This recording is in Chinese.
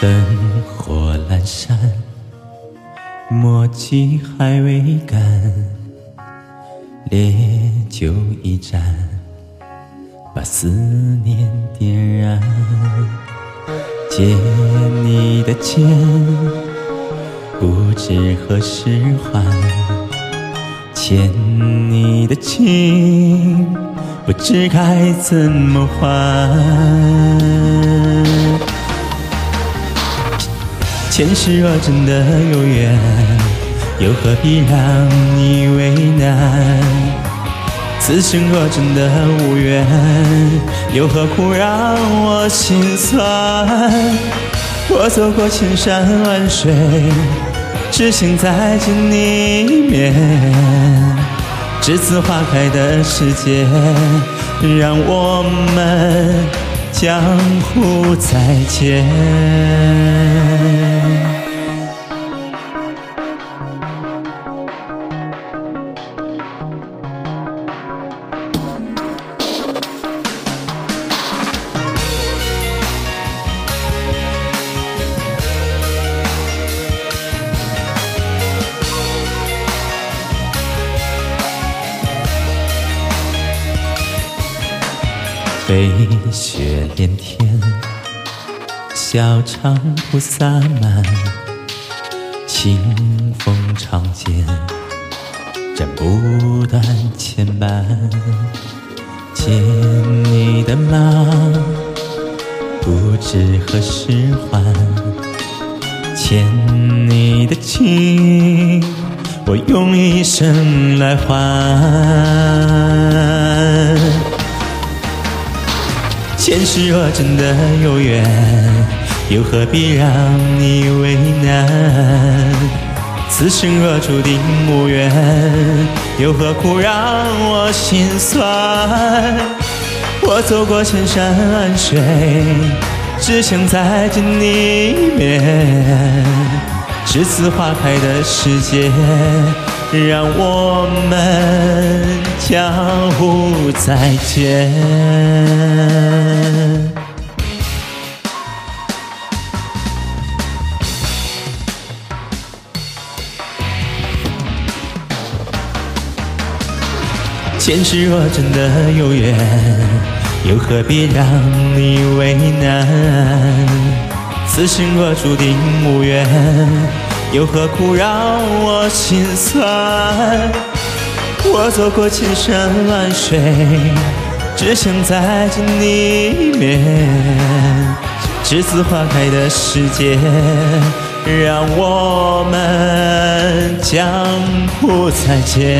灯火阑珊，墨迹还未干，烈酒一盏，把思念点燃。借你的剑，不知何时还；欠你的情，不知该怎么还。前世若真的有缘，又何必让你为难？此生若真的无缘，又何苦让我心酸？我走过千山万水，只想再见你一面。栀子花开的世界，让我们江湖再见。飞雪连天，小长菩萨满，清风长剑，斩不断牵绊。借你的马，不知何时还；欠你的情，我用一生来还。前世若真的有缘，又何必让你为难？此生若注定无缘，又何苦让我心酸？我走过千山万水，只想再见你一面。栀子花开的世界，让我们江湖再见。前世若真的有缘，又何必让你为难？此生若注定无缘，又何苦让我心酸？我走过千山万水，只想再见你一面。栀子花开的世界，让我们江湖再见。